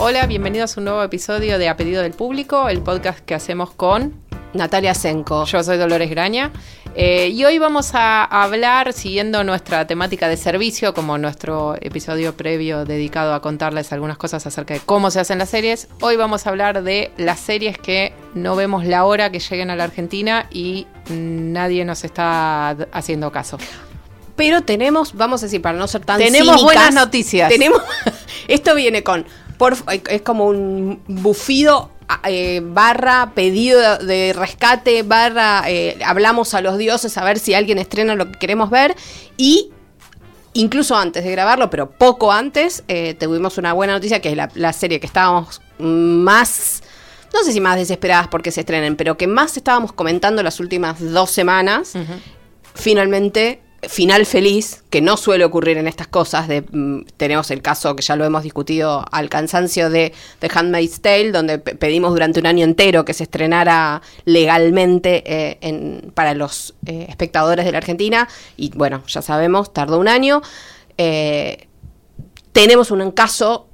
Hola, bienvenidos a un nuevo episodio de A Pedido del Público, el podcast que hacemos con Natalia Senko. Yo soy Dolores Graña. Eh, y hoy vamos a hablar, siguiendo nuestra temática de servicio, como nuestro episodio previo dedicado a contarles algunas cosas acerca de cómo se hacen las series, hoy vamos a hablar de las series que no vemos la hora que lleguen a la Argentina y nadie nos está haciendo caso. Pero tenemos, vamos a decir, para no ser tan Tenemos cínicas, buenas noticias. Tenemos, esto viene con, por, es como un bufido eh, barra pedido de rescate, barra eh, hablamos a los dioses a ver si alguien estrena lo que queremos ver. Y incluso antes de grabarlo, pero poco antes, eh, tuvimos una buena noticia que es la, la serie que estábamos más, no sé si más desesperadas porque se estrenen, pero que más estábamos comentando las últimas dos semanas, finalmente final feliz, que no suele ocurrir en estas cosas. De, mm, tenemos el caso que ya lo hemos discutido al cansancio de The Handmaid's Tale, donde pe- pedimos durante un año entero que se estrenara legalmente eh, en- para los eh, espectadores de la Argentina. Y bueno, ya sabemos, tardó un año. Eh, tenemos un caso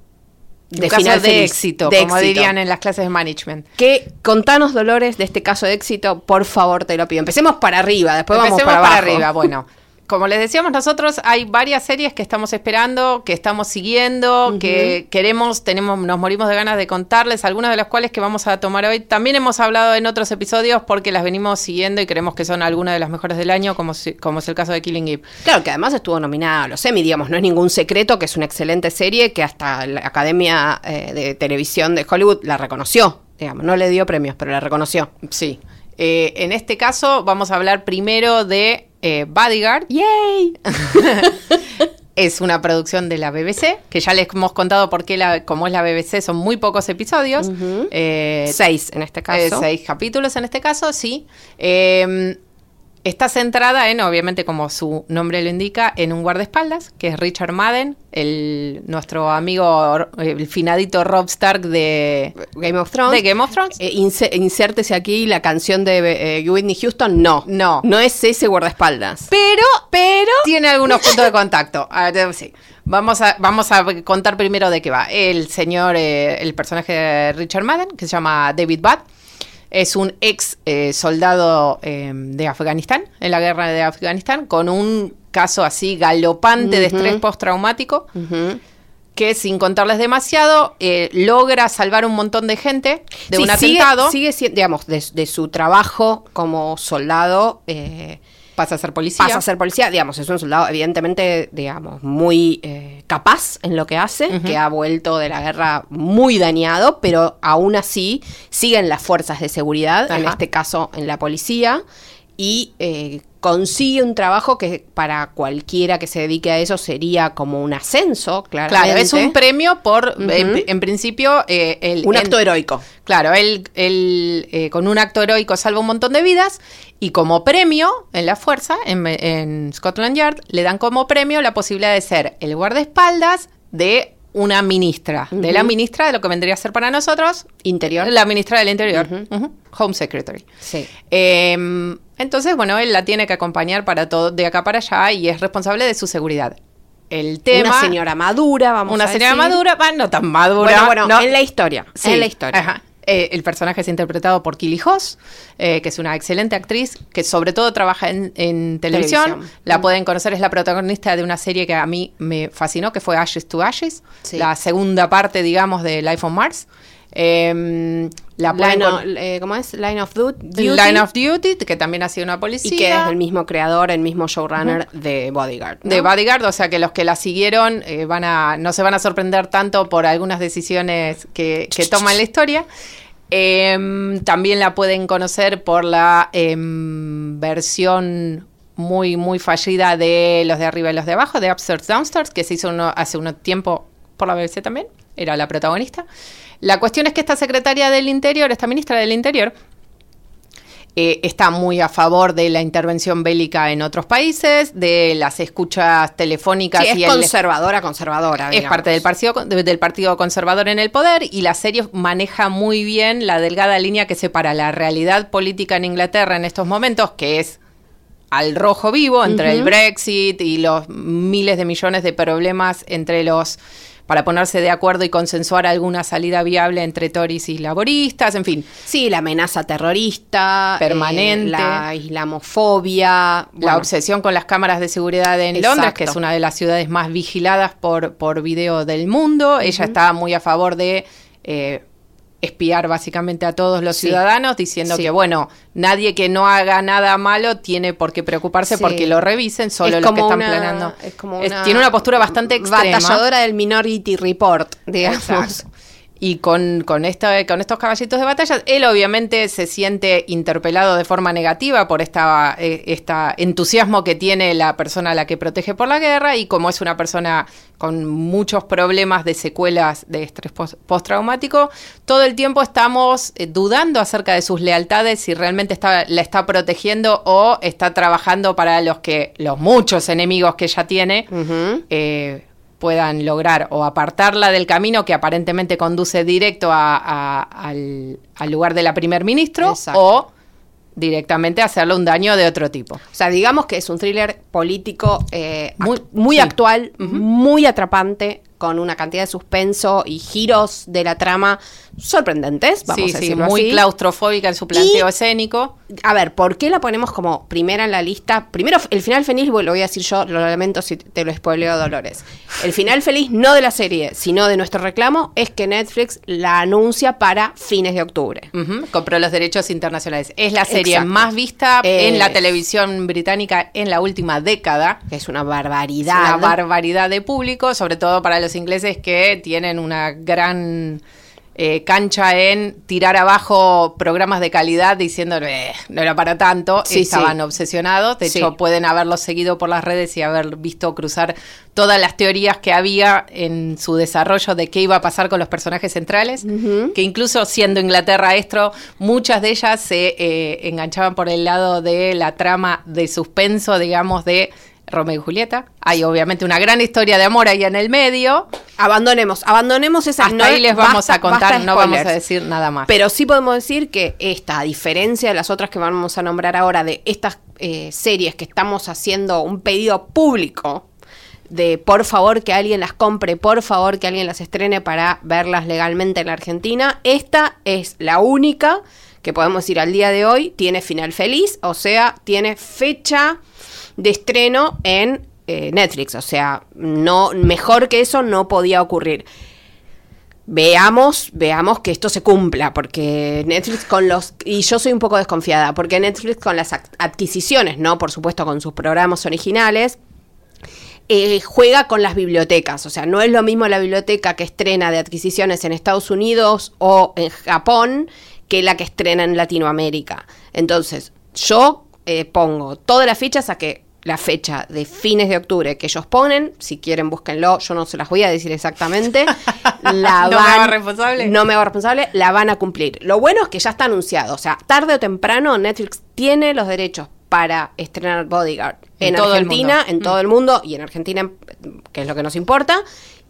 de Un caso final de feliz, éxito, de como éxito. dirían en las clases de management. Que contanos, Dolores, de este caso de éxito, por favor, te lo pido. Empecemos para arriba, después vamos Empecemos para abajo. arriba. Bueno, como les decíamos nosotros, hay varias series que estamos esperando, que estamos siguiendo, que queremos, tenemos, nos morimos de ganas de contarles, algunas de las cuales que vamos a tomar hoy. También hemos hablado en otros episodios porque las venimos siguiendo y creemos que son algunas de las mejores del año, como, si- como es el caso de Killing Eve. Claro, que además estuvo nominada a los Emmy, digamos, no es ningún secreto que es una excelente serie que hasta la Academia eh, de Televisión de Hollywood la reconoció, digamos, no le dio premios, pero la reconoció. Sí. Eh, en este caso vamos a hablar primero de eh, Bodyguard. ¡Yay! Es una producción de la BBC, que ya les hemos contado por qué, la, como es la BBC, son muy pocos episodios. Eh, Seis en este eh, caso. seis capítulos en este caso, sí. Eh, está centrada en, obviamente, como su nombre lo indica, en un guardaespaldas, que es Richard Madden, el, nuestro amigo, el finadito Rob Stark de, Game of Thrones. de Game of Thrones. Eh, insértese aquí la canción de eh, Whitney Houston. No. No. No es ese guardaespaldas. Pero, Pero. tiene algunos puntos de contacto. Sí. Vamos a, vamos a contar primero de qué va. El señor, eh, el personaje de Richard Madden, que se llama David Budd, es un ex eh, soldado eh, de Afganistán, en la guerra de Afganistán, con un caso así galopante de estrés postraumático, Ujú. que sin contarles demasiado, eh, logra salvar un montón de gente de Sí, un sigue- atentado. Sigue, siendo, digamos, de, de su trabajo como soldado. eh, pasa a ser policía. pasa a ser policía, digamos, es un soldado evidentemente, digamos, muy eh, capaz en lo que hace, que ha vuelto de la guerra muy dañado, pero aún así siguen las fuerzas de seguridad, en este caso en la policía, y eh, consigue un trabajo que para cualquiera que se dedique a eso sería como un ascenso, claramente. Claro, es un premio por, Ujú. en, en principio, eh, el, Un acto heroico. Claro, él, eh, con un acto heroico salva un montón de vidas y como premio en la fuerza, en, en Scotland Yard, le dan como premio la posibilidad de ser el guardaespaldas de una ministra, de la ministra de lo que vendría a ser para nosotros Interior. la ministra del Interior. Home Secretary. Sí. Eh, entonces, bueno, él la tiene que acompañar para todo de acá para allá y es responsable de su seguridad. El tema. una señora madura, vamos una a señora decir. madura, va, no tan madura. Bueno, bueno, no. en la historia. Sí, En la historia. ajá. Eh, el personaje es interpretado por Kili Hoss, eh, que es una excelente actriz, que sobre todo trabaja en, en televisión. Televisión. La Mm. pueden conocer, es la protagonista de una serie que a mí me fascinó, que fue Ashes to Ashes, Sí. la segunda parte, digamos, de Life on Mars. Eh, la Line of- eh, ¿Cómo es? Line of Du- Duty. Line of Duty, que también ha sido una policía. Y que es el mismo creador, el mismo showrunner de Bodyguard. ¿no? de Bodyguard, o sea que los que la siguieron eh, van a no se van a sorprender tanto por algunas decisiones que, que toma en la historia. Em, también la pueden conocer por la em, versión muy, muy fallida de Los de Arriba y Los de Abajo, de Upstairs Downstairs, que se hizo uno, hace un tiempo por la BBC también, era la protagonista. La cuestión es que esta secretaria del Interior, esta ministra del Interior, eh, está muy a favor de la intervención bélica en otros países, de las escuchas telefónicas. Sí, y es conservadora, conservadora. es parte del partido, de- del partido Conservador en el poder y la serie maneja muy bien la delgada línea que separa la realidad política en Inglaterra en estos momentos, que es al rojo vivo entre el Brexit y los miles de millones de problemas entre los para ponerse de acuerdo y consensuar alguna salida viable entre Tories y laboristas, en fin. Sí, la amenaza terrorista. Permanente. eh, la islamofobia. la obsesión con las cámaras de seguridad en Exacto. Londres, que es una de las ciudades más vigiladas por, por video del mundo. Ella está muy a favor de eh, espiar básicamente a todos los Sí. ciudadanos, diciendo Sí. que, bueno, nadie que no haga nada malo tiene por qué preocuparse Sí. porque lo revisen, solo es los que están una- planeando. es como Es- una tiene una postura bastante extrema. Batalladora del Minority Report, digamos. Exacto. Y con, con, esta- con estos caballitos de batalla, él obviamente se siente interpelado de forma negativa por esta, eh, esta entusiasmo que tiene la persona a la que protege por la guerra y como es una persona con muchos problemas de secuelas de estrés pos- postraumático, todo el tiempo estamos eh, dudando acerca de sus lealtades, si realmente está, la está protegiendo o está trabajando para los que los muchos enemigos que ella tiene eh, puedan lograr o apartarla del camino que aparentemente conduce directo a- a- al, al lugar de la primer ministro Exacto. o directamente hacerle un daño de otro tipo. O sea, digamos que es un thriller político eh, Muy- muy sí. actual, muy atrapante, con una cantidad de suspenso y giros de la trama sorprendentes, vamos sí, a sí, decirlo muy así. claustrofóbica en su planteo Y- escénico. A ver, ¿por qué la ponemos como primera en la lista? Primero, el final feliz, lo voy a decir yo, lo lamento si te lo spoileo, Dolores. El final feliz, no de la serie, sino de nuestro reclamo, es que Netflix la anuncia para fines de octubre. Ujú, compró los derechos internacionales. Es la serie Exacto. más vista en la televisión británica en la última década. Es una Es barbaridad. una barbaridad de público, sobre todo para los ingleses que tienen una gran eh, cancha en tirar abajo programas de calidad diciendo "Eh, no era para tanto, Sí, estaban sí. obsesionados, de Sí. hecho pueden haberlos seguido por las redes y haber visto cruzar todas las teorías que había en su desarrollo de qué iba a pasar con los personajes centrales, que incluso siendo Inglaterra esto, muchas de ellas se eh, enganchaban por el lado de la trama de suspenso, digamos, de Romeo y Julieta. Hay obviamente una gran historia de amor ahí en el medio. Abandonemos, abandonemos esa Hasta no- ahí les vamos basta- a contar, no vamos a decir nada más. Pero sí podemos decir que esta, a diferencia de las otras que vamos a nombrar ahora, de estas eh, series que estamos haciendo un pedido público de por favor que alguien las compre, por favor que alguien las estrene para verlas legalmente en la Argentina, esta es la única que podemos decir al día de hoy tiene final feliz, o sea, tiene fecha de estreno en eh, Netflix, o sea, no mejor que eso no podía ocurrir. Veamos, veamos que esto se cumpla, porque Netflix con los... Y yo soy un poco desconfiada, porque Netflix con las adquisiciones, ¿no? Por supuesto con sus programas originales, eh, juega con las bibliotecas. O sea, no es lo mismo la biblioteca que estrena de adquisiciones en Estados Unidos o en Japón que la que estrena en Latinoamérica. Entonces, yo eh, pongo todas las fichas a que la fecha de fines de octubre que ellos ponen, si quieren búsquenlo, yo no se las voy a decir exactamente, la ¿No me hago responsable? No me hago responsable, la van a cumplir. Lo bueno es que ya está anunciado, o sea, tarde o temprano Netflix tiene los derechos para estrenar Bodyguard En Argentina, en todo el mundo y en Argentina, que es lo que nos importa.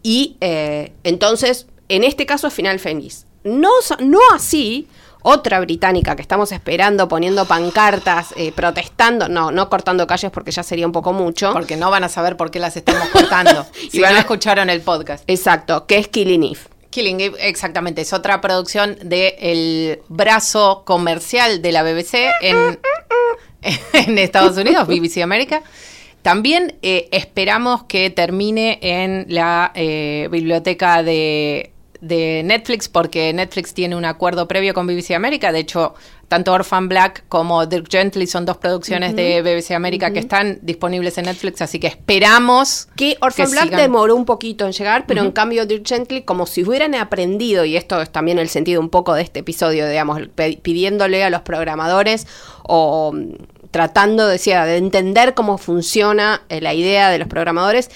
Y eh, entonces, en este caso es final feliz. No, no así otra británica que estamos esperando poniendo pancartas, eh, protestando, no, no cortando calles porque ya sería un poco mucho. Porque no van a saber por qué las estamos cortando. si Sí, no no. escucharon el podcast. Exacto, que es Killing Eve. Killing Eve, exactamente, es otra producción del brazo comercial de la BBC en, en Estados Unidos, BBC América. También eh, esperamos que termine en la eh, biblioteca de, de Netflix porque Netflix tiene un acuerdo previo con BBC América. De hecho, tanto Orphan Black como Dirk Gently son dos producciones de BBC América que están disponibles en Netflix, así que esperamos que Orphan Black demoró un poquito en llegar, pero en cambio Dirk Gently, como si hubieran aprendido, y esto es también el sentido un poco de este episodio, digamos, pidiéndole a los programadores o mm, tratando, decía, de entender cómo funciona eh, la idea de los programadores,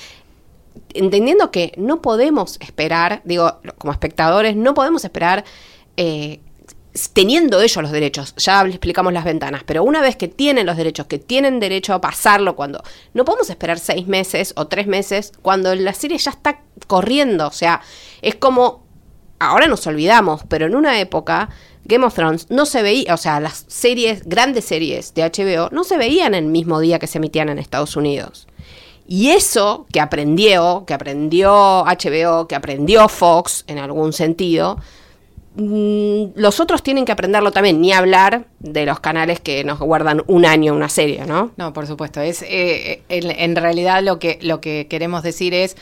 entendiendo que no podemos esperar, digo, como espectadores, no podemos esperar eh, teniendo ellos los derechos, ya explicamos las ventanas, pero una vez que tienen los derechos, que tienen derecho a pasarlo cuando no podemos esperar seis meses o tres meses cuando la serie ya está corriendo, o sea, es como, ahora nos olvidamos, pero en una época Game of Thrones no se veía, o sea, las series, grandes series de HBO, no se veían el mismo día que se emitían en Estados Unidos. Y eso que aprendió, que aprendió HBO, que aprendió Fox en algún sentido, mm, los otros tienen que aprenderlo también, ni hablar de los canales que nos guardan un año una serie, ¿no? No, por supuesto. Es eh, en, en, realidad lo que lo que queremos decir es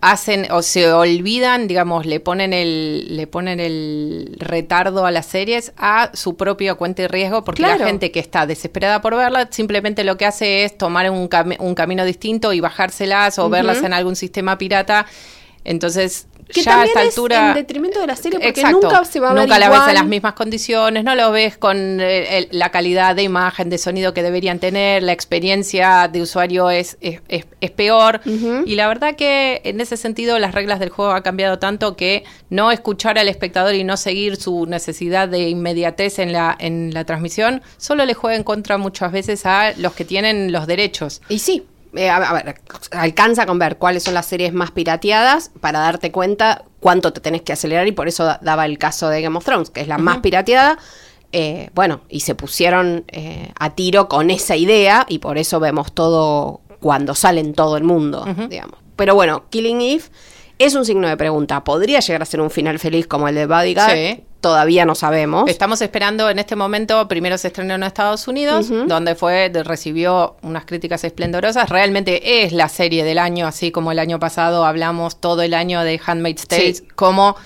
hacen o se olvidan, digamos, le ponen el le ponen el retardo a las series a su propia cuenta y riesgo porque la gente que está desesperada por verla simplemente lo que hace es tomar un, un camino distinto y bajárselas o verlas en algún sistema pirata. Entonces, que ya a esta altura. en detrimento de la serie, porque nunca se va a ver Nunca la ves en las mismas condiciones, no lo ves con eh, la calidad de imagen, de sonido que deberían tener, la experiencia de usuario es, es, es, peor. Y la verdad que en ese sentido las reglas del juego han cambiado tanto que no escuchar al espectador y no seguir su necesidad de inmediatez en la, en la transmisión, solo le juega en contra muchas veces a los que tienen los derechos. Y sí, eh, a, ver, alcanza con ver cuáles son las series más pirateadas para darte cuenta cuánto te tenés que acelerar y por eso daba el caso de Game of Thrones, que es la más pirateada. Eh, bueno, y se pusieron eh, a tiro con esa idea y por eso vemos todo cuando sale en todo el mundo, digamos. Pero bueno, Killing Eve es un signo de pregunta. ¿Podría llegar a ser un final feliz como el de Bodyguard? Sí todavía no sabemos. Estamos esperando en este momento, primero se estrenó en Estados Unidos, donde fue, recibió unas críticas esplendorosas. Realmente es la serie del año, así como el año pasado hablamos todo el año de Handmaid's Tale, como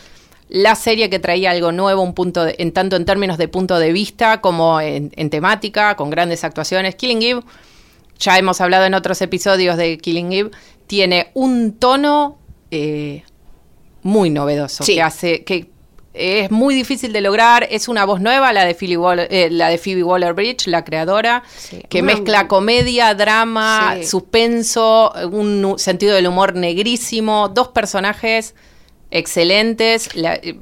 la serie que traía algo nuevo, un punto en tanto en términos de punto de vista como en, temática, con grandes actuaciones. Killing Eve, ya hemos hablado en otros episodios de Killing Eve, tiene un tono eh, muy novedoso que hace que es muy difícil de lograr. Es una voz nueva, la de, eh, la de Phoebe Waller Bridge, la creadora, que mezcla comedia, drama, suspenso, un sentido del humor negrísimo, dos personajes excelentes. Eh,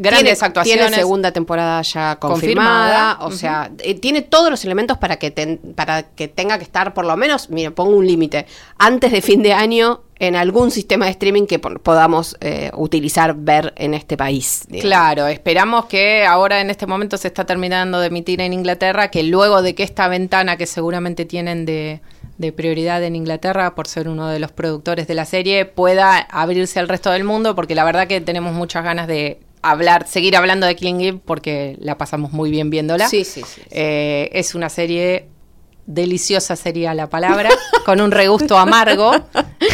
grandes actuaciones. Tiene segunda temporada ya confirmada, o sea, eh, tiene todos los elementos para que, para que tenga que estar por lo menos, mira, pongo un límite, antes de fin de año en algún sistema de streaming que podamos eh, utilizar, ver en este país. Claro, esperamos que ahora en este momento se está terminando de emitir en Inglaterra, que luego de que esta ventana que seguramente tienen de, de prioridad en Inglaterra por ser uno de los productores de la serie pueda abrirse al resto del mundo, porque la verdad que tenemos muchas ganas de hablar, seguir hablando de Killing Eve porque la pasamos muy bien viéndola. Sí, sí, sí. Eh, es una serie deliciosa sería la palabra, con un regusto amargo.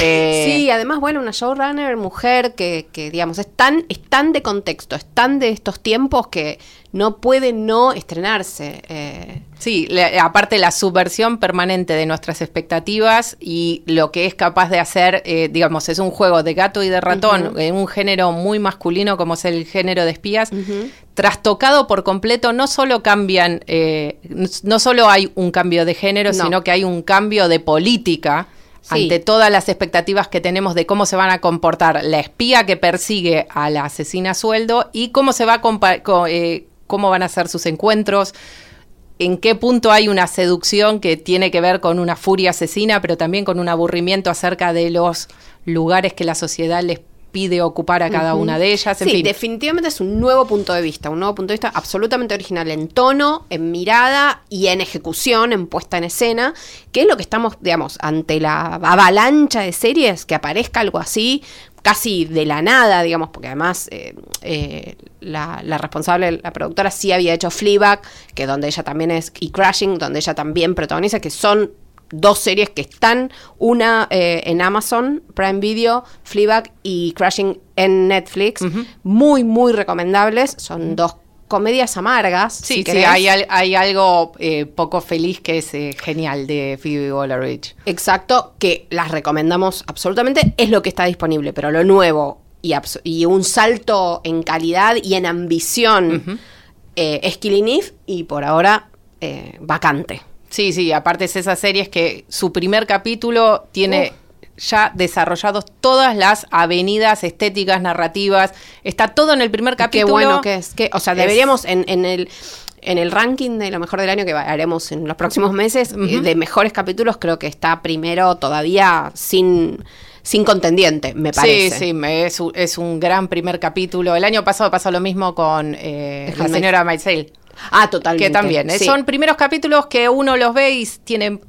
Eh, sí, además, bueno, una showrunner, mujer, que, que digamos, es tan, es tan de contexto, es tan de estos tiempos que no puede no estrenarse. Eh. Sí, aparte la subversión permanente de nuestras expectativas y lo que es capaz de hacer, eh, digamos, es un juego de gato y de ratón, en un género muy masculino como es el género de espías, trastocado por completo, no solo cambian, eh, no solo hay un cambio de género, sino que hay un cambio de política. ante todas las expectativas que tenemos de cómo se van a comportar la espía que persigue a la asesina a sueldo y cómo se va a cómo van a ser sus encuentros, en qué punto hay una seducción que tiene que ver con una furia asesina, pero también con un aburrimiento acerca de los lugares que la sociedad les pide ocupar a cada una de ellas. sí, definitivamente es un nuevo punto de vista, un nuevo punto de vista absolutamente original en tono, en mirada y en ejecución, en puesta en escena, que es lo que estamos, digamos, ante la avalancha de series, que aparezca algo así, casi de la nada, digamos, porque además eh, eh, la, responsable, la productora sí había hecho Fleabag, que donde ella también es, y Crashing, donde ella también protagoniza, que son dos series que están, una eh, en Amazon, Prime Video, Fleabag y Crashing en Netflix. Muy, muy recomendables. Son dos comedias amargas. Sí, si sí, hay, hay algo eh, poco feliz que es eh, genial de Phoebe Waller-Bridge. Exacto, que las recomendamos absolutamente, es lo que está disponible, pero lo nuevo y, un salto en calidad y en ambición es Killing Eve y por ahora vacante. Sí, sí, aparte es esas series que su primer capítulo tiene ya desarrollados todas las avenidas estéticas, narrativas, está todo en el primer capítulo. Qué bueno que es. Que, o sea, deberíamos en, en el en el ranking de lo mejor del año que haremos en los próximos meses eh, de mejores capítulos creo que está primero todavía sin sin contendiente, me parece. Sí, sí, me- es, un- es un gran primer capítulo. El año pasado pasó lo mismo con eh, la señora Maisel. Ah, totalmente. Que también, eh, sí. son primeros capítulos que uno los ve y tiene,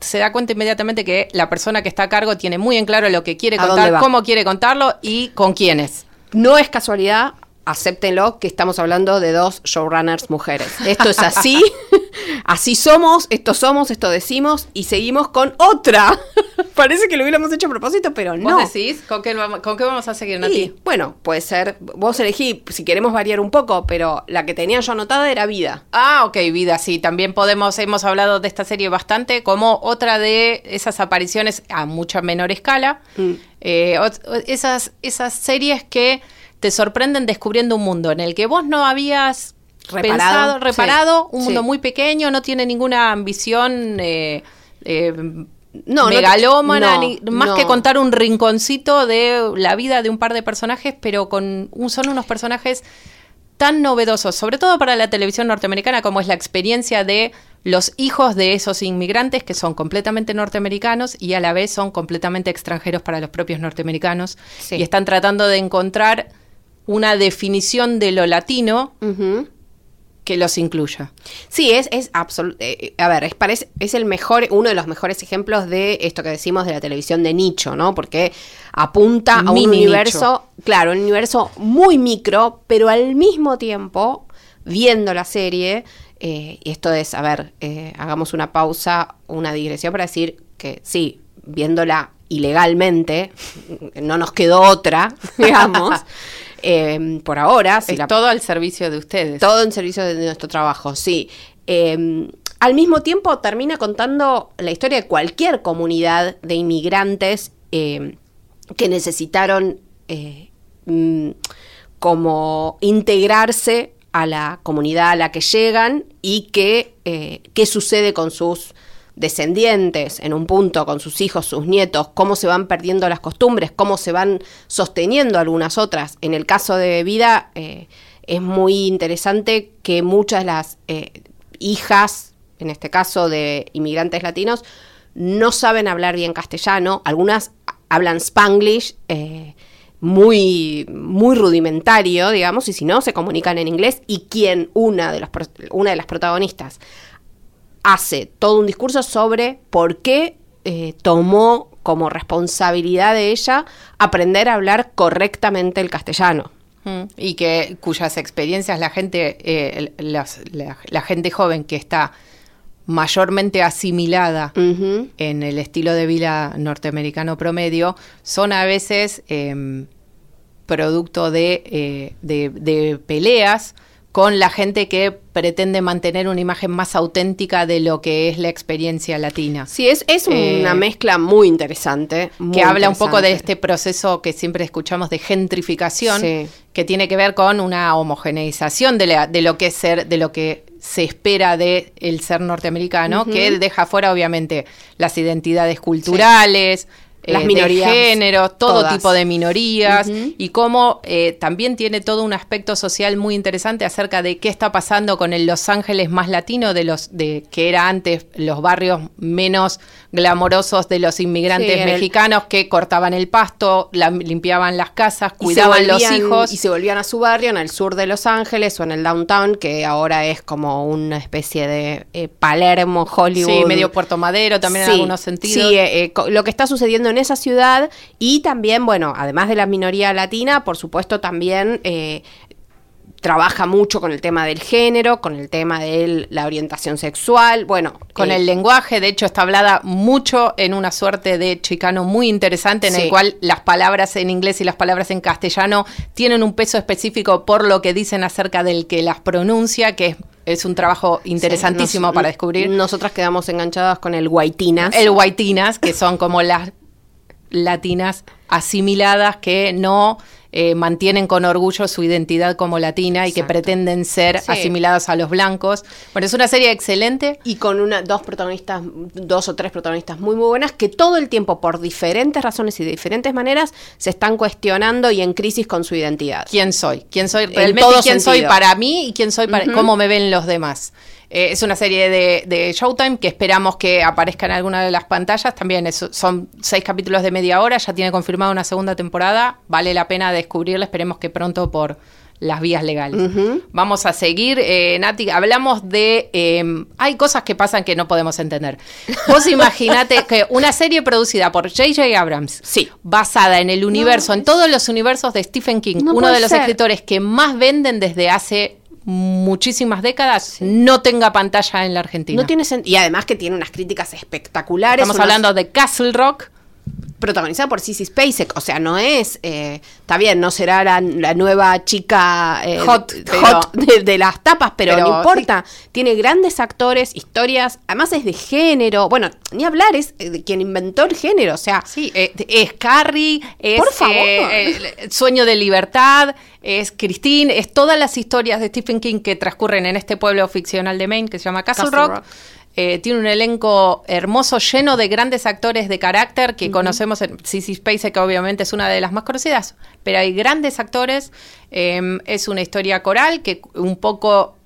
se da cuenta inmediatamente que la persona que está a cargo tiene muy en claro lo que quiere ¿A dónde contar, cómo quiere contarlo y con quiénes. No es casualidad, acéptenlo, que estamos hablando de dos showrunners mujeres. Esto es así, así somos, esto somos, esto decimos y seguimos con otra. Parece que lo hubiéramos hecho a propósito, pero no. ¿Vos decís con qué, vamos, con qué vamos a seguir, Nati? Y, bueno, puede ser, vos elegí si queremos variar un poco, pero la que tenía yo anotada era vida. Ah, ok, vida, sí, también podemos, hemos hablado de esta serie bastante como otra de esas apariciones a mucha menor escala, Mm. Eh, esas, esas series que te sorprenden descubriendo un mundo en el que vos no habías Reparado, pensado, reparado, sí, un mundo sí. muy pequeño, no tiene ninguna ambición eh, eh, no megalómana, no, ni- más no. que contar un rinconcito de la vida de un par de personajes, pero con un, son unos personajes tan novedosos, sobre todo para la televisión norteamericana, como es la experiencia de los hijos de esos inmigrantes que son completamente norteamericanos y a la vez son completamente extranjeros para los propios norteamericanos Sí. y están tratando de encontrar una definición de lo latino que los incluya. Sí, es, es absolutamente. a ver, es, parece, es el mejor, uno de los mejores ejemplos de esto que decimos de la televisión de nicho, ¿no? Porque apunta a un universo, claro, un universo muy micro, pero al mismo tiempo, viendo la serie, eh, y esto es, a ver, eh, hagamos una pausa, una digresión para decir que sí, viéndola ilegalmente, no nos quedó otra, digamos. eh, por ahora, si es la todo al servicio de ustedes. todo en servicio de nuestro trabajo, sí. Eh, al mismo tiempo termina contando la historia de cualquier comunidad de inmigrantes eh, que necesitaron eh, mm, como integrarse a la comunidad a la que llegan y que, eh, qué sucede con sus descendientes en un punto, con sus hijos, sus nietos, cómo se van perdiendo las costumbres, cómo se van sosteniendo algunas otras. En el caso de vida eh, es muy interesante que muchas de las eh, hijas, en este caso de inmigrantes latinos, no saben hablar bien castellano, algunas hablan spanglish. eh, muy, muy rudimentario, digamos, y si no, se comunican en inglés. Y quien, una de, una de las protagonistas, hace todo un discurso sobre por qué eh, tomó como responsabilidad de ella aprender a hablar correctamente el castellano. Mm, y que cuyas experiencias la gente eh, las- la, la gente joven que está mayormente asimilada en el estilo de vida norteamericano promedio son a veces em, producto de, eh, de- de peleas con la gente que pretende mantener una imagen más auténtica de lo que es la experiencia latina. Sí, es, es Eh, una mezcla muy interesante. muy que habla un poco de este proceso que siempre escuchamos de gentrificación, Sí. que tiene que ver con una homogeneización de, la- de lo que es ser, de lo que se espera de el ser norteamericano, que deja fuera obviamente las identidades culturales, eh, Las de minorías, género, todo todas. tipo de minorías, y cómo eh, también tiene todo un aspecto social muy interesante acerca de qué está pasando con el Los Ángeles más latino de los de que era antes los barrios menos glamorosos de los inmigrantes Sí, en el- mexicanos que cortaban el pasto, la- limpiaban las casas, cuidaban los hijos. Y se volvían a su barrio en el sur de Los Ángeles o en el downtown, que ahora es como una especie de eh, Palermo, Hollywood. Sí, medio Puerto Madero también en algunos sentidos. Sí, eh, eh, lo que está sucediendo en esa ciudad y también, bueno, además de la minoría latina, por supuesto también eh, trabaja mucho con el tema del género, con el tema de la orientación sexual, bueno. Con eh, el lenguaje, de hecho está hablada mucho en una suerte de chicano muy interesante en Sí. el cual las palabras en inglés y las palabras en castellano tienen un peso específico por lo que dicen acerca del que las pronuncia, que es, es un trabajo interesantísimo nos- para descubrir. Nosotras quedamos enganchadas con el guaitinas. El guaitinas, que son como las latinas asimiladas que no eh, mantienen con orgullo su identidad como latina y que pretenden ser Sí. asimiladas a los blancos. Bueno, es una serie excelente. y con una, dos protagonistas, dos o tres protagonistas muy muy buenas que todo el tiempo, por diferentes razones y de diferentes maneras, se están cuestionando y en crisis con su identidad. quién soy, quién soy En realmente, quién sentido. soy para mí y quién soy para cómo me ven los demás. Eh, es una serie de, de Showtime que esperamos que aparezca en alguna de las pantallas. También es- son seis capítulos de media hora, ya tiene confirmada una segunda temporada. Vale la pena descubrirla, esperemos que pronto por las vías legales. Vamos a seguir, eh, Nati, hablamos de... eh, hay cosas que pasan que no podemos entender. Vos imaginate que una serie producida por J.J. Abrams, Sí. basada en el universo, en todos los universos de Stephen King, No uno de los ser. escritores que más venden desde hace muchísimas décadas, no tenga pantalla en la Argentina. No tiene y además que tiene unas críticas espectaculares. Estamos unas- hablando de Castle Rock, protagonizada por Sissy Spacek, o sea, no es, eh, está bien, no será la, la nueva chica eh, Hot, de- pero- hot de, de las tapas, pero, pero no importa, tiene grandes actores, historias, además es de género, bueno, ni hablar, es eh, de quien inventó el género, o sea, Sí, eh, es Carrie, es Por favor. el Sueño de Libertad, es Christine, es todas las historias de Stephen King que transcurren en este pueblo ficcional de Maine que se llama Castle, Castle Rock. Rock. Eh, tiene un elenco hermoso, lleno de grandes actores de carácter que conocemos. En Sissy Spacek, obviamente, es una de las más conocidas, pero hay grandes actores. Eh, es una historia coral que un poco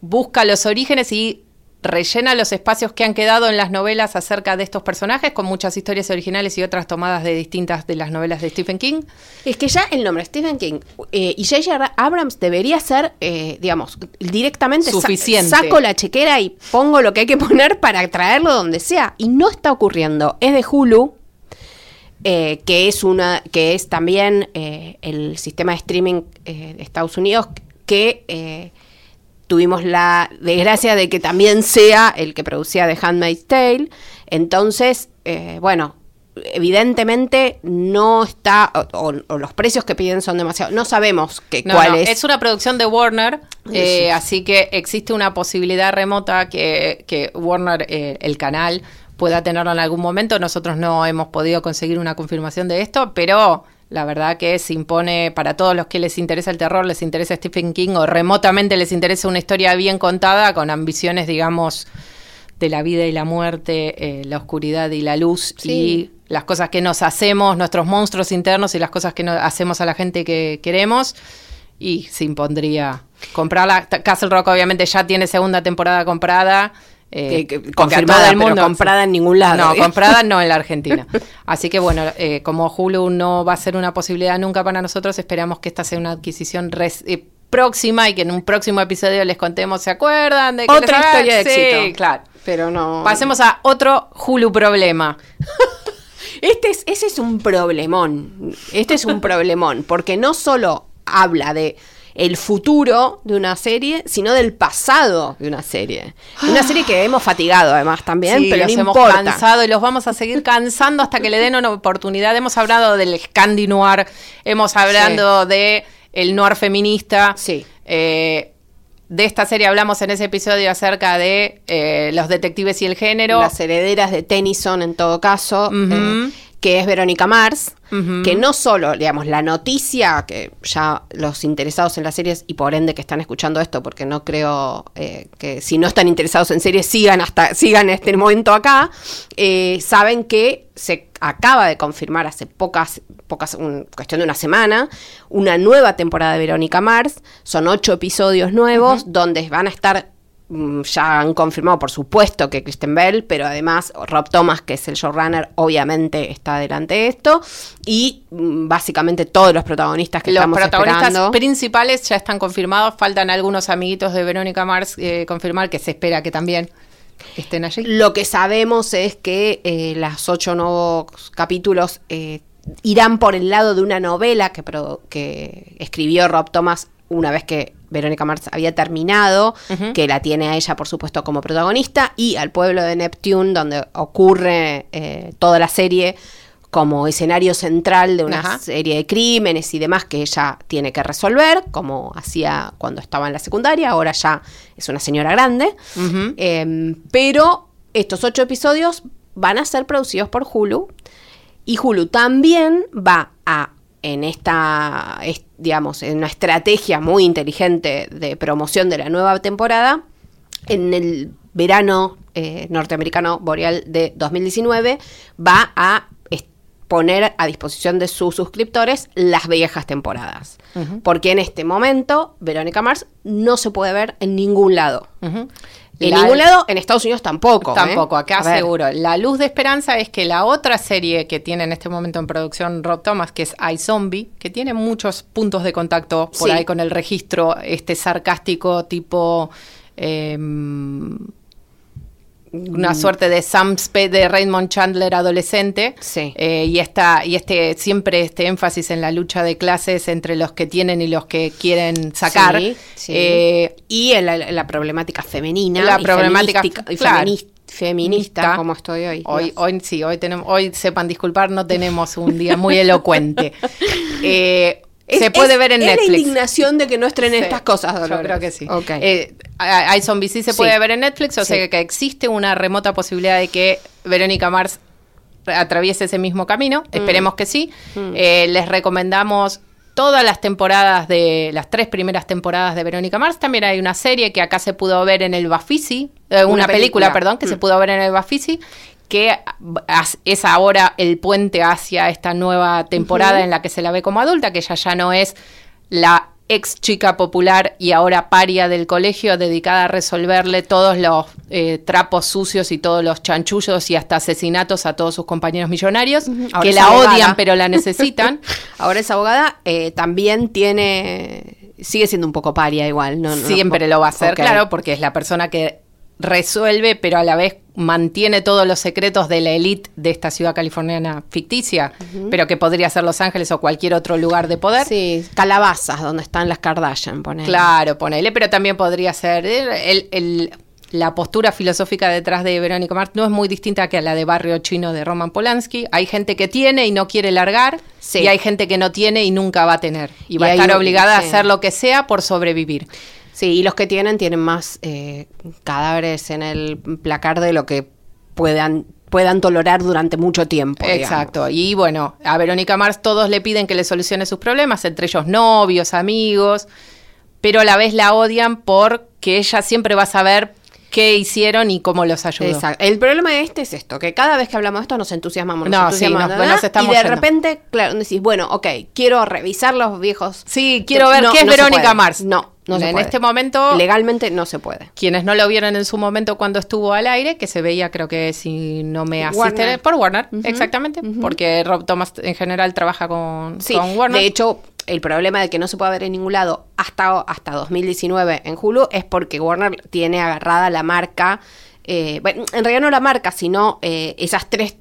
busca los orígenes y rellena los espacios que han quedado en las novelas acerca de estos personajes, con muchas historias originales y otras tomadas de distintas de las novelas de Stephen King. es que ya el nombre Stephen King eh, y J.J. Abrams debería ser, eh, digamos, directamente sa- Suficiente. saco la chequera y pongo lo que hay que poner para traerlo donde sea, y no está ocurriendo, es de Hulu, eh, que es una que es también eh, el sistema de streaming eh, de Estados Unidos que tuvimos la desgracia de que también sea el que producía The Handmaid's Tale entonces eh, bueno evidentemente no está o, los precios que piden son demasiado no sabemos que, No, cuál no, es, es una producción de Warner, eh, Sí. así que existe una posibilidad remota que, que Warner, eh, el canal, pueda tenerlo en algún momento. Nosotros no hemos podido conseguir una confirmación de esto, pero la verdad que se impone para todos los que les interesa el terror, les interesa Stephen King o remotamente les interesa una historia bien contada con ambiciones, digamos, de la vida y la muerte, eh, la oscuridad y la luz Sí. y las cosas que nos hacemos, nuestros monstruos internos y las cosas que nos hacemos a la gente que queremos. Y se impondría comprarla. Castle Rock obviamente ya tiene segunda temporada comprada. Eh, Que- que- confirmada, el pero mundo- comprada en ningún lado, No, comprada no en la Argentina. Así que bueno, eh, como Hulu no va a ser una posibilidad nunca para nosotros, esperamos que esta sea una adquisición res- eh, próxima y que en un próximo episodio les contemos, ¿se acuerdan? De que otra historia de Sí, éxito claro. pero no Pasemos a otro Hulu problema. Este es, ese es un problemón. Este es un problemón, porque no solo habla de el futuro de una serie, sino del pasado de una serie. Una serie que hemos fatigado además también, Sí, pero los no hemos importa. cansado y los vamos a seguir cansando hasta que le den una oportunidad. Hemos hablado del Scandi Noir, hemos hablado de el noir feminista. Sí. Eh, de esta serie hablamos en ese episodio acerca de eh, los detectives y el género. Las herederas de Tennyson en todo caso, eh, que es Verónica Mars, que no solo, digamos, la noticia, que ya los interesados en las series y por ende que están escuchando esto, porque no creo eh, que si no están interesados en series sigan hasta sigan este momento acá, eh, saben que se acaba de confirmar hace pocas, pocas, un- cuestión de una semana, una nueva temporada de Verónica Mars, son ocho episodios nuevos, donde van a estar ya han confirmado, por supuesto, que Kristen Bell, pero además Rob Thomas, que es el showrunner, obviamente está delante de esto. Y mm, básicamente todos los protagonistas que Los estamos protagonistas esperando. principales ya están confirmados. Faltan algunos amiguitos de Verónica Mars eh, confirmar que se espera que también estén allí. Lo que sabemos es que eh, las ocho nuevos capítulos eh, irán por el lado de una novela que escribió Rob Thomas una vez que Verónica Mars había terminado, que la tiene a ella, por supuesto, como protagonista, y al pueblo de Neptune, donde ocurre eh, toda la serie como escenario central de una Ajá. serie de crímenes y demás que ella tiene que resolver, como hacía cuando estaba en la secundaria, ahora ya es una señora grande. Eh, pero estos ocho episodios van a ser producidos por Hulu y Hulu también va a, en esta, es- digamos, en una estrategia muy inteligente de promoción de la nueva temporada, en el verano eh, norteamericano boreal de 2019, va a poner a disposición de sus suscriptores las viejas temporadas. Porque en este momento, Verónica Mars no se puede ver en ningún lado. En La- ningún lado, en Estados Unidos tampoco. ¿eh? Tampoco, acá seguro. La luz de esperanza es que la otra serie que tiene en este momento en producción Rob Thomas, que es iZombie, que tiene muchos puntos de contacto por Sí. ahí con el registro este sarcástico tipo eh, una suerte de Sam Spade de Raymond Chandler adolescente. Sí. Eh, y esta, y este, siempre este énfasis en la lucha de clases entre los que tienen y los que quieren sacar. Sí, sí. Eh, y en la, la problemática femenina. La y problemática, y claro. feminista, Feminista. como estoy hoy. Hoy, hoy sí, hoy tenemos, hoy sepan disculpar, no tenemos un día muy elocuente. Eh, Es- se puede es- ver en es Netflix. la indignación de que no estrenen Sí, estas cosas, Yo Dolores. creo que sí. Ok. Eh, I- sí se Sí. puede ver en Netflix, o Sí. sea que existe una remota posibilidad de que Verónica Mars atraviese ese mismo camino. Mm. Esperemos que sí. Eh, les recomendamos todas las temporadas de las tres primeras temporadas de Verónica Mars. También hay una serie que acá se pudo ver en el Bafisi, eh, una, película, película. perdón, que se Mm. pudo ver en el Bafisi que es ahora el puente hacia esta nueva temporada en la que se la ve como adulta, que ella ya no es la ex chica popular y ahora paria del colegio dedicada a resolverle todos los eh, trapos sucios y todos los chanchullos y hasta asesinatos a todos sus compañeros millonarios que la abogada. odian pero la necesitan. Ahora es abogada, eh, también tiene. Sigue siendo un poco paria igual, ¿no? no- Siempre lo va a hacer, Ok. claro, porque es la persona que resuelve, pero a la vez mantiene todos los secretos de la élite de esta ciudad californiana ficticia, pero que podría ser Los Ángeles o cualquier otro lugar de poder. Sí, calabazas, donde están las Kardashian, ponele. Claro, ponele, pero también podría ser el, el- la postura filosófica detrás de Verónica Mars no es muy distinta que a la de Barrio Chino de Roman Polanski. Hay gente que tiene y no quiere largar, Sí. y hay gente que no tiene y nunca va a tener. Y, Y va a estar obligada a hacer lo que sea por sobrevivir. Sí, y los que tienen tienen más eh, cadáveres en el placar de lo que puedan, puedan tolerar durante mucho tiempo. digamos. Exacto. Y bueno, a Verónica Mars todos le piden que le solucione sus problemas, entre ellos novios, amigos, pero a la vez la odian porque ella siempre va a saber qué hicieron y cómo los ayudó. Exacto. El problema de este es esto, que cada vez que hablamos de esto nos entusiasmamos, nos No, entusiasmamos, sí, nos- estamos y de yendo. repente, claro, decís, bueno, ok, quiero revisar los viejos. Sí, quiero ver No, qué es no Verónica. Mars. No, no se En puede. este momento, Legalmente no se puede. quienes no lo vieron en su momento cuando estuvo al aire, que se veía, creo que si no me asiste, Warner. por Warner, exactamente, porque Rob Thomas en general trabaja con, Sí, con Warner. de hecho, el problema de que no se pueda ver en ningún lado hasta, hasta 2019 en Hulu es porque Warner tiene agarrada la marca, eh, bueno, en realidad no la marca, sino eh, esas tres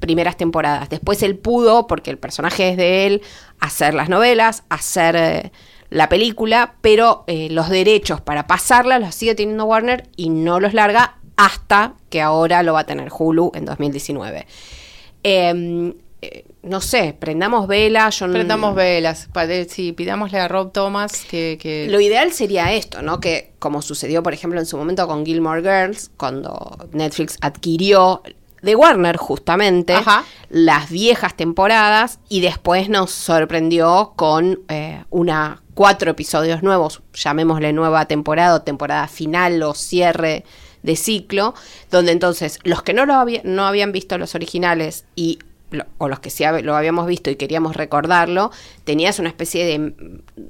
primeras temporadas. Después él pudo, porque el personaje es de él, hacer las novelas, hacer eh, la película, pero eh, los derechos para pasarla los sigue teniendo Warner y no los larga hasta que ahora lo va a tener Hulu en 2019. Eh, eh, no sé, prendamos velas. Yo no- Prendamos velas. Sí, pidámosle a Rob Thomas que... que- Lo ideal sería esto, ¿no? Que como sucedió, por ejemplo, en su momento con Gilmore Girls, cuando Netflix adquirió de Warner justamente Ajá. las viejas temporadas y después nos sorprendió con eh, una cuatro episodios nuevos, llamémosle nueva temporada o temporada final o cierre de ciclo, donde entonces los que no lo había- no habían visto los originales y o los que sí lo habíamos visto y queríamos recordarlo, tenías una especie de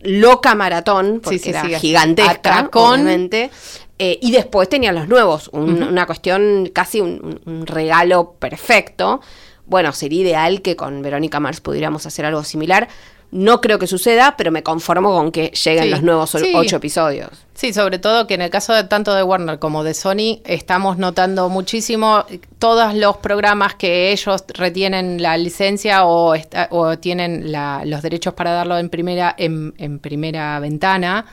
loca maratón, porque Sí, sí, era sí. gigantesca, obviamente, eh, y después tenían los nuevos, un- una cuestión, casi un, un- un regalo perfecto. Bueno, sería ideal que con Verónica Mars pudiéramos hacer algo similar. No creo que suceda, pero me conformo con que lleguen Sí, los nuevos sí. ocho episodios. Sí, sobre todo que en el caso de tanto de Warner como de Sony estamos notando muchísimo todos los programas que ellos retienen la licencia o, tienen la- los derechos para darlo en primera en, en primera ventana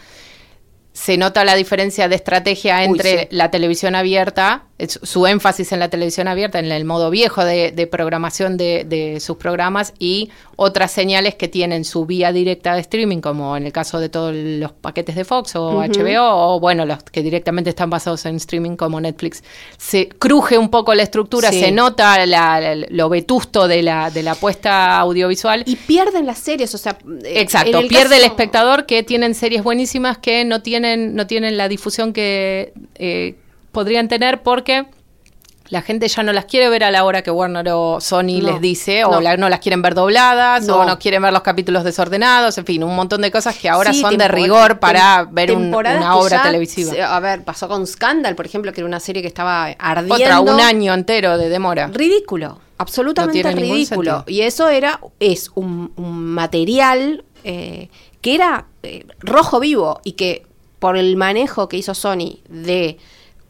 se nota la diferencia de estrategia entre sí. la televisión abierta, su énfasis en la televisión abierta, en el modo viejo de, de programación de, de sus programas y otras señales que tienen su vía directa de streaming, como en el caso de todos los paquetes de Fox o HBO, o bueno, los que directamente están basados en streaming como Netflix. Se cruje un poco la estructura, Sí. se nota la- la- lo vetusto de la, de la apuesta audiovisual. Y pierden las series, o sea... eh, Exacto, el pierde el espectador que tienen series buenísimas que no tienen, no tienen la difusión que eh, podrían tener porque la gente ya no las quiere ver a la hora que Warner o Sony No, les dice, o no. la- no las quieren ver dobladas, No. o no quieren ver los capítulos desordenados, en fin, un montón de cosas que ahora Sí, son de rigor para ver un- una obra ya televisiva. a ver, pasó con Scandal, por ejemplo, que era una serie que estaba ardiendo. Otra, un año entero de demora. Ridículo, absolutamente ridículo. Y eso era, es un, un material eh, que era eh, rojo vivo y que por el manejo que hizo Sony de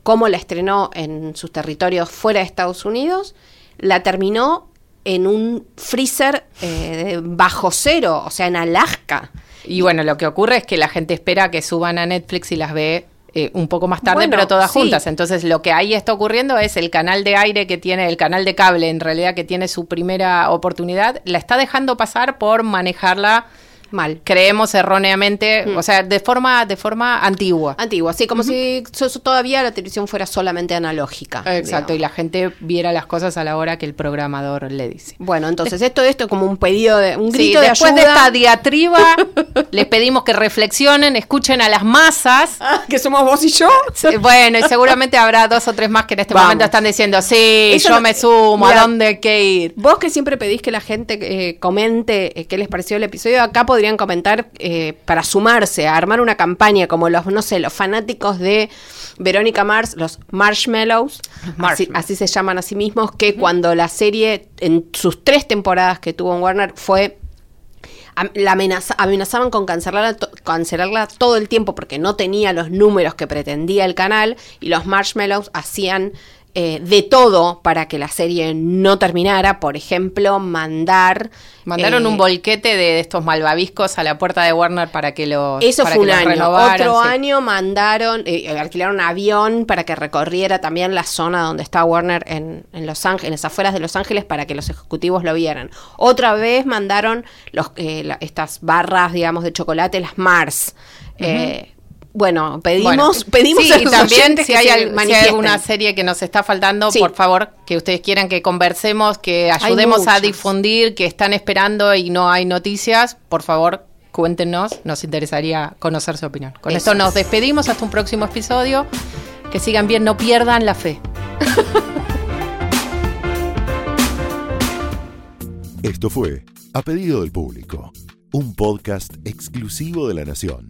cómo la estrenó en sus territorios fuera de Estados Unidos, la terminó en un freezer eh, bajo cero, o sea, en Alaska. Y bueno, lo que ocurre es que la gente espera que suban a Netflix y las ve eh, un poco más tarde, Bueno, pero todas sí. juntas. Entonces, lo que ahí está ocurriendo es el canal de aire que tiene, el canal de cable, en realidad, que tiene su primera oportunidad, la está dejando pasar por manejarla, Mal. creemos erróneamente, o sea, de forma, de forma antigua. Antigua, sí, como si so- todavía la televisión fuera solamente analógica. Exacto, digamos. y la gente viera las cosas a la hora que el programador le dice. Bueno, entonces esto esto es como un pedido de un Sí, grito de después ayuda. de esta diatriba, les pedimos que reflexionen, escuchen a las masas. que somos vos y yo. Sí, bueno, y seguramente habrá dos o tres más que en este Vamos. momento están diciendo, sí, Eso yo no- me sumo, Mira, ¿a dónde hay que ir? Vos que siempre pedís que la gente eh, comente eh, qué les pareció el episodio, acá podrían comentar eh, para sumarse a armar una campaña como los, no sé, los fanáticos de Verónica Mars, los Marshmallows, así, Marshmallows. así se llaman a sí mismos, que cuando la serie en sus tres temporadas que tuvo en Warner fue la amenaza- amenazaban con cancelarla, to- cancelarla todo el tiempo porque no tenía los números que pretendía el canal y los Marshmallows hacían eh, de todo para que la serie no terminara, por ejemplo, mandar... Mandaron eh, un bolquete de estos malvaviscos a la puerta de Warner para que los Eso para fue un que año. Otro sí. año mandaron, eh, alquilaron un avión para que recorriera también la zona donde está Warner en, en Los Ángeles, en las afueras de Los Ángeles, para que los ejecutivos lo vieran. Otra vez mandaron los, la- estas barras, digamos, de chocolate, las Mars. Bueno, pedimos, Bueno, pedimos sí, a los también si que hay, se al- si hay manifiesten. alguna serie que nos está faltando, Sí. por favor, que ustedes quieran que conversemos, que ayudemos a difundir, que están esperando y no hay noticias, por favor, cuéntenos, nos interesaría conocer su opinión. Con Eso esto nos es. despedimos hasta un próximo episodio. Que sigan bien, no pierdan la fe. Esto fue A Pedido del Público, un podcast exclusivo de La Nación.